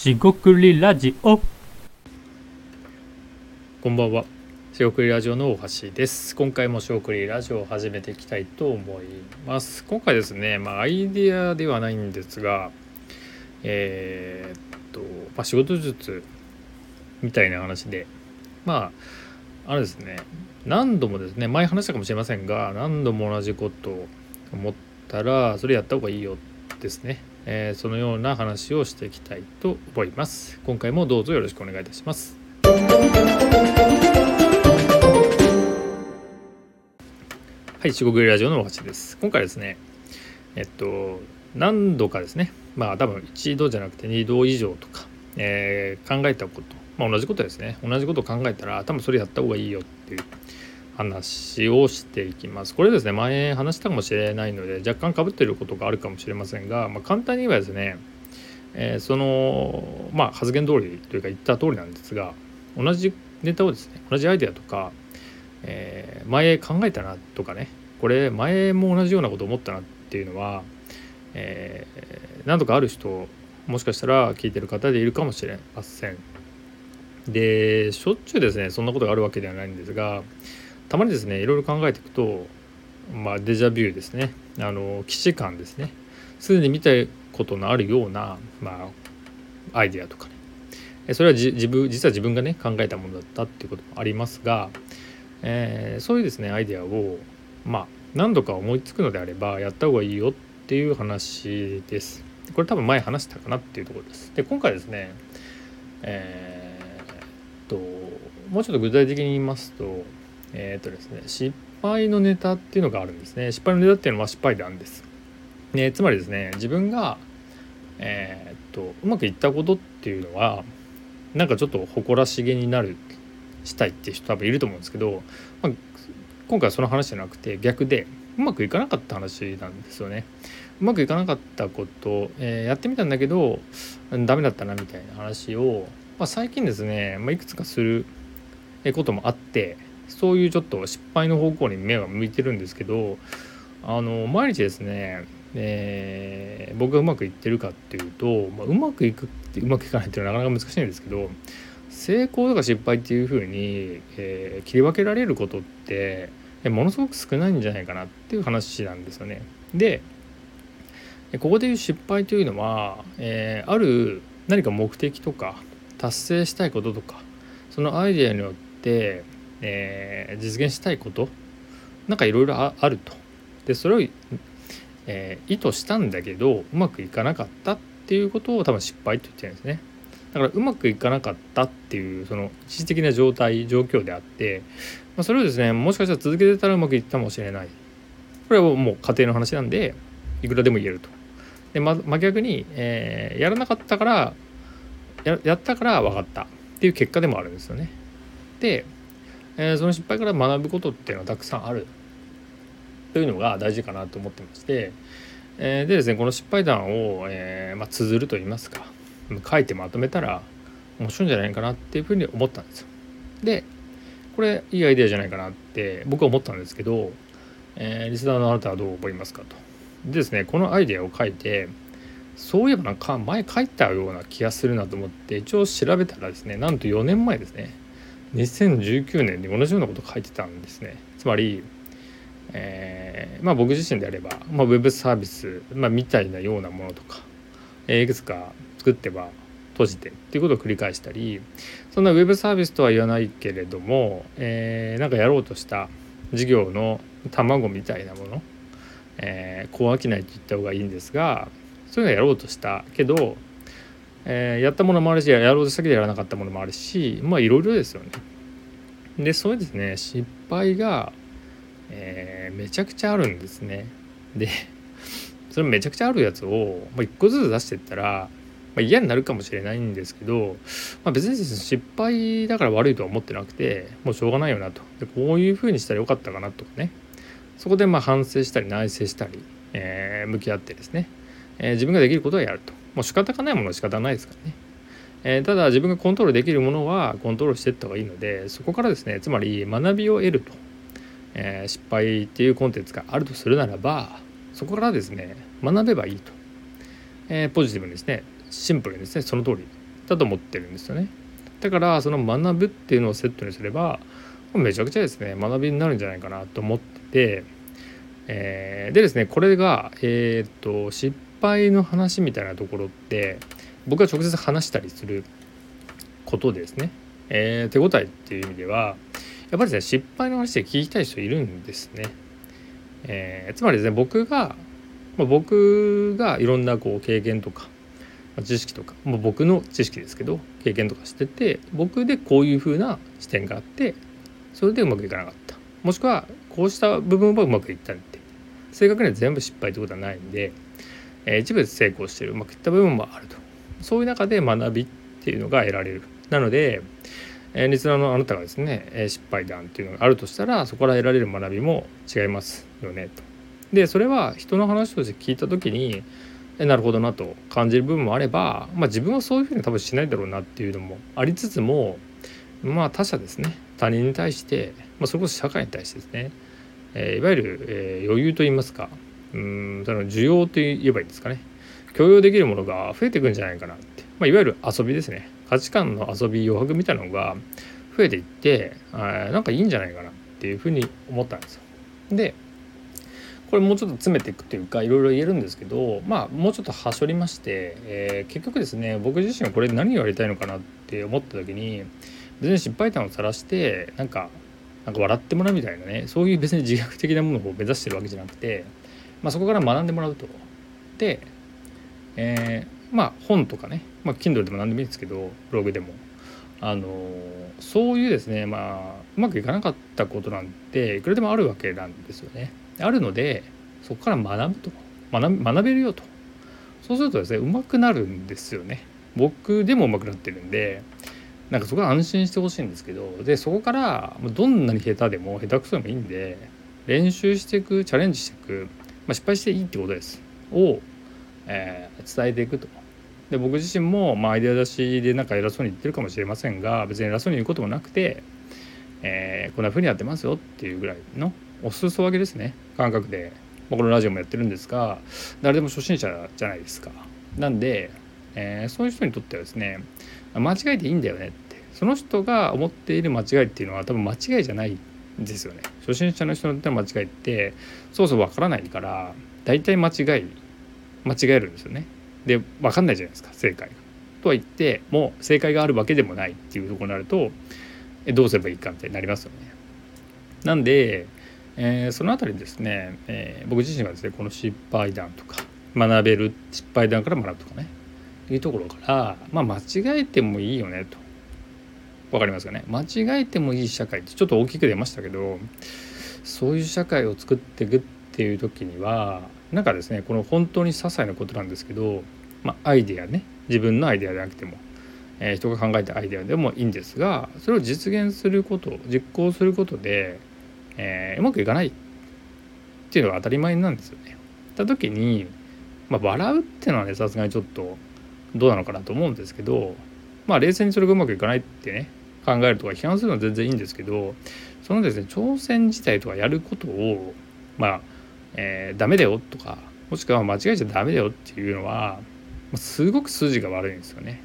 しごくりラジオこんばんは。しごくりラジオの大橋です。今回もしごくりラジオを始めていきたいと思います。今回ですね、まあアイデアではないんですが、えーっと、まあ、仕事術みたいな話で、まあ、あれですね、何度もですね、前話したかもしれませんが、何度も同じことを思ったら、それやった方がいいよですね。えーそのような話をしていきたいと思います。今回もどうぞよろしくお願いいたします。はい、四国ラジオの大橋です。今回ですね、えっと、何度かですね、まあ多分一度じゃなくて二度以上とか、えー考えたこと、まあ同じことですね、同じことを考えたら、多分それやった方がいいよっていう話をしていきます。これですね、前話したかもしれないので、若干被ってることがあるかもしれませんが、まあ、簡単に言えばですね、えーその、まあ発言通りというか言った通りなんですが、同じネタをですね、同じアイデアとか、えー前考えたなとかねこれ前も同じようなこと思ったなっていうのは、えー何度かある人もしかしたら聞いてる方でいるかもしれません。でしょっちゅうですねそんなことがあるわけではないんですがたまにですねいろいろ考えていくと、まあ、デジャビューですねあの既視感ですねすでに見たことのあるような、まあ、アイデアとかねそれは自分実は自分がね考えたものだったっていうこともありますが、えーそういうですねアイデアをまあ何度か思いつくのであればやった方がいいよっていう話です。これ多分前話したかなっていうところです。で今回ですねえーっともうちょっと具体的に言いますとえーとですね失敗のネタっていうのがあるんですね。失敗のネタっていうのは失敗談です。ね、つまりですね自分がえーっとうまくいったことっていうのはなんかちょっと誇らしげになるしたいっていう人多分いると思うんですけど、まあ、今回はその話じゃなくて逆でうまくいかなかった話なんですよね。うまくいかなかったこと、えーやってみたんだけどダメだったなみたいな話を、まあ、最近ですね、まあ、いくつかすることもあってそういうちょっと失敗の方向に目が向いてるんですけどあの毎日ですね、えー僕がうまくいってるかっていうと、まあ、うまくいくってうまくいかないっていうのはなかなか難しいんですけど成功とか失敗っていうふうに、えー切り分けられることってものすごく少ないんじゃないかなっていう話なんですよね。でここでいう失敗というのは、えーある何か目的とか達成したいこととかそのアイデアによって、えー実現したいことなんかいろいろあると。でそれを、えー意図したんだけどうまくいかなかったっていうことを多分失敗と言ってるんですね。だからうまくいかなかったっていうその一時的な状態状況であって、まあ、それをですねもしかしたら続けてたらうまくいったかもしれないこれはもう家庭の話なんでいくらでも言えると。でま真逆に、えーやらなかったからややったから分かったっていう結果でもあるんですよね。で、えーその失敗から学ぶことっていうのはたくさんあるというのが大事かなと思ってまして、えーでですねこの失敗談を、えーまあ、綴ると言いますか書いてまとめたら面白いんじゃないかなっていうふうに思ったんですよ。でこれいいアイデアじゃないかなって僕は思ったんですけど、えリスナーのあなたはどう思いますかと。でですねこのアイデアを書いてそういえばなんか前書いたような気がするなと思って一応調べたらですねなんと4年前ですね2019年に同じようなこと書いてたんですね。つまりえーまあ僕自身であれば、まあ、ウェブサービス、まあ、みたいなようなものとか、えーいくつか作っては閉じてっていうことを繰り返したりそんなウェブサービスとは言わないけれども、えーなんかやろうとした事業の卵みたいなもの、えー、こう飽きないと言った方がいいんですがそういうのやろうとしたけど、えーやったものもあるしやろうとしたけどやらなかったものもあるしまあいろいろですよね。でそうですね。失敗がえーめちゃくちゃあるんですね。でそれめちゃくちゃあるやつを、まあ、1個ずつ出してったら、まあ、嫌になるかもしれないんですけど、まあ、別に失敗だから悪いとは思ってなくてもうしょうがないよなと。でこういうふうにしたらよかったかなとかね。そこでまあ反省したり内省したり、えー向き合ってですね、えー自分ができることはやると。もう仕方がないものは仕方ないですからね。えーただ自分がコントロールできるものはコントロールしていった方がいいのでそこからですねつまり学びを得るとえー失敗っていうコンテンツがあるとするならばそこからですね学べばいいと、えーポジティブにですねシンプルにですねその通りだと思ってるんですよね。だからその学ぶっていうのをセットにすればめちゃくちゃですね学びになるんじゃないかなと思ってて、えー、でですねこれが、え、っと失敗の話みたいなところって僕が直接話したりすることですね、えー、手応えっていう意味ではやっぱりですね失敗の話で聞きたい人いるんですね。えー、つまりですね僕が、まあ、僕がいろんなこう経験とか知識とか、まあ、僕の知識ですけど経験とかしてて僕でこういうふうな視点があってそれでうまくいかなかった。もしくはこうした部分はうまくいったって。正確には全部失敗ってことはないんで、えー、一部で成功してるうまくいった部分もあると。そういう中で学びっていうのが得られる。なので、えー、リスナーのあなたがですね、えー、失敗談っていうのがあるとしたらそこから得られる学びも違いますよね。と。でそれは人の話として聞いた時にえなるほどなと感じる部分もあれば、まあ、自分はそういうふうに多分しないだろうなっていうのもありつつもまあ他者ですね。他人に対して、まあ、それこそ社会に対してですね、えー、いわゆる、えー、余裕といいますかうんその需要と言えばいいんですかね。許容できるものが増えていくんじゃないかなって、まあ、いわゆる遊びですね価値観の遊び余白みたいなのが増えていってなんかいいんじゃないかなっていうふうに思ったんですよ。でこれもうちょっと詰めていくというかいろいろ言えるんですけどまあもうちょっとはしょりまして、えー、結局ですね僕自身はこれ何をやりたいのかなって思った時に別に失敗談を晒してなんかなんか笑ってもらうみたいなねそういう別に自虐的なものを目指してるわけじゃなくて、まあ、そこから学んでもらうと。で、えー、まあ本とかね、まあ、Kindle でも何でもいいですけどブログでもあのそういうですねまあうまくいかなかったことなんていくらでもあるわけなんですよね。あるのでそこから学ぶと学べるよとそうするとですねうまくなるんですよね。僕でもうまくなってるんでなんかそこは安心してほしいんですけどでそこからどんなに下手でも下手くそでもいいんで練習していくチャレンジしていく、まあ、失敗していいってことですを、えー、伝えていくと。で僕自身も、まあ、アイデア出しでなんか偉そうに言ってるかもしれませんが別に偉そうに言うこともなくて、えー、こんな風にやってますよっていうぐらいのお裾分けですね感覚で、ま、このラジオもやってるんですが誰でも初心者じゃないですか。なんで、えー、そういう人にとってはですね間違えていいんだよねってその人が思っている間違いっていうのは多分間違いじゃないんですよね初心者の人にとっての間違いってそうそうわからないから大体間違い間違えるんですよねで分かんないじゃないですか正解が。とは言ってもう正解があるわけでもないっていうとこになるとえどうすればいいかってなりますよね。なんで、えー、その辺りですね、えー、僕自身はですねこの失敗談とか学べる失敗談から学ぶとかねいうところからまあ間違えてもいいよねと分かりますかね？間違えてもいい社会ってちょっと大きく出ましたけどそういう社会を作っていくっていう時にはなんかですねこの本当に些細なことなんですけど、まあ、アイデアね自分のアイデアでなくても、えー、人が考えたアイデアでもいいんですがそれを実現すること実行することで、えー、うまくいかないっていうのが当たり前なんですよね。た時に、まあ、笑うっていうのはねさすがにちょっとどうなのかなと思うんですけどまあ冷静にそれがうまくいかないってね考えるとか批判するのは全然いいんですけどそのですね挑戦自体とかやることをまあ、えー、ダメだよとかもしくは間違えちゃダメだよっていうのはすごく筋が悪いんですよね。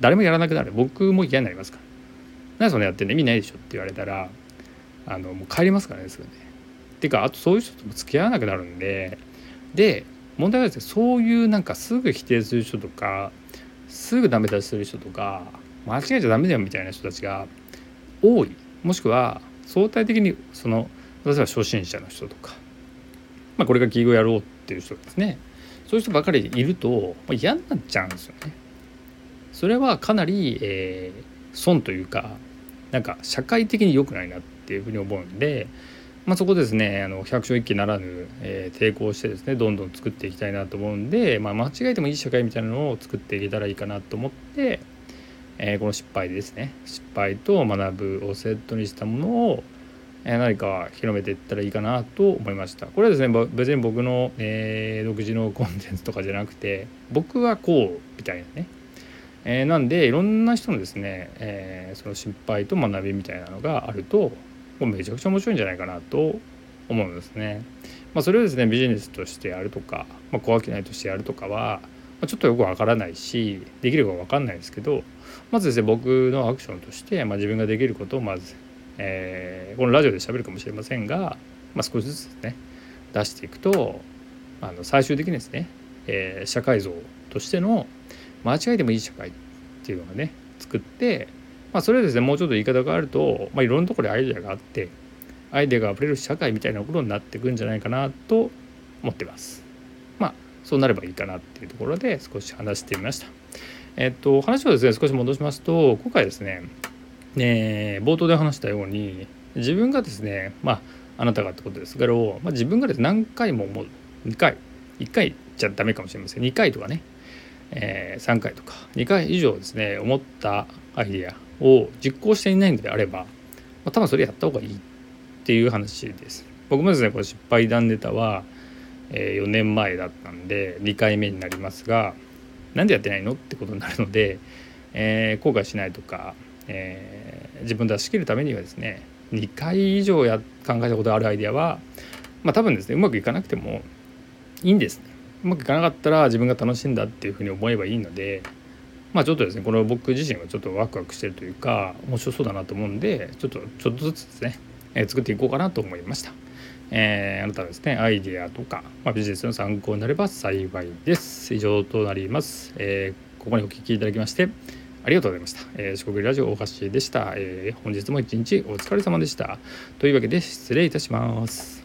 誰もやらなくなる僕も嫌になりますから「何そんなやってんの？意味ないでしょ」って言われたらあのもう帰りますからねすぐね。ていうかあとそういう人とも付き合わなくなるんでで問題はですねそういうなんかすぐ否定する人とかすぐダメ出しする人とか間違えちゃダメだよみたいな人たちが多いもしくは相対的にその例えば初心者の人とか、まあ、これが企業やろうっていう人ですねそういう人ばかりいるとま嫌になっちゃうんですよね。それはかなり、えー、損というかなんか社会的に良くないなっていうふうに思うんで、まあ、そこですねあの百姓一揆ならぬ、えー、抵抗してですねどんどん作っていきたいなと思うんで、まあ、間違えてもいい社会みたいなのを作っていけたらいいかなと思って、えー、この失敗ですね失敗と学ぶをセットにしたものを、何か広めていったらいいかなと思いましたこれはですね別に僕の、え独自のコンテンツとかじゃなくて僕はこうみたいなねえー、なんでいろんな人のですね、えー、その失敗と学びみたいなのがあるとめちゃくちゃ面白いんじゃないかなと思うんですね。まあ、それをですねビジネスとしてやるとか、まあ、小商いとしてやるとかはあ、ちょっとよくわからないしできるかわかんないですけどまずですね僕のアクションとして、まあ、自分ができることをまず、えー、このラジオで喋るかもしれませんが、まあ、少しずつですね出していくとあの最終的にですね、えー、社会像としての間違いでもいい社会っていうのがね作って、まあ、それはですねもうちょっと言い方があると、まあ、いろんなところにアイデアがあってアイデアがあふれる社会みたいなことになっていくんじゃないかなと思ってます。まあそうなればいいかなっていうところで少し話してみました。えっと話をですね少し戻しますと今回ですねね冒頭で話したように自分がですねまああなたがってことです。けど、まあ、自分がです何回も思う。2回。1回じゃダメかもしれません。2回とかね、えー、3回とか。2回以上ですね思ったアイデアを実行していないのであれば、まあ、多分それやった方がいいっていう話です。僕もですねこれ失敗談ネタは、えー、4年前だったんで2回目になりますが何でやってないのってことになるので、えー、後悔しないとか、えー、自分で出し切るためにはですね2回以上や考えたことあるアイデアは、まあ、多分ですねうまくいかなくてもいいんです、ね、うまくいかなかったら自分が楽しんだっていうふうに思えばいいのでまあちょっとですねこの僕自身はちょっとワクワクしてるというか面白そうだなと思うんでちょっとちょっとずつですね、えー、作っていこうかなと思いました。えー、あなたはですねアイデアとか、まあ、ビジネスの参考になれば幸いです。以上となります、えー、ここにお聞きいただきましてありがとうございました。えー、四国ラジオ大橋でした、えー、本日も一日お疲れ様でした。というわけで失礼いたします。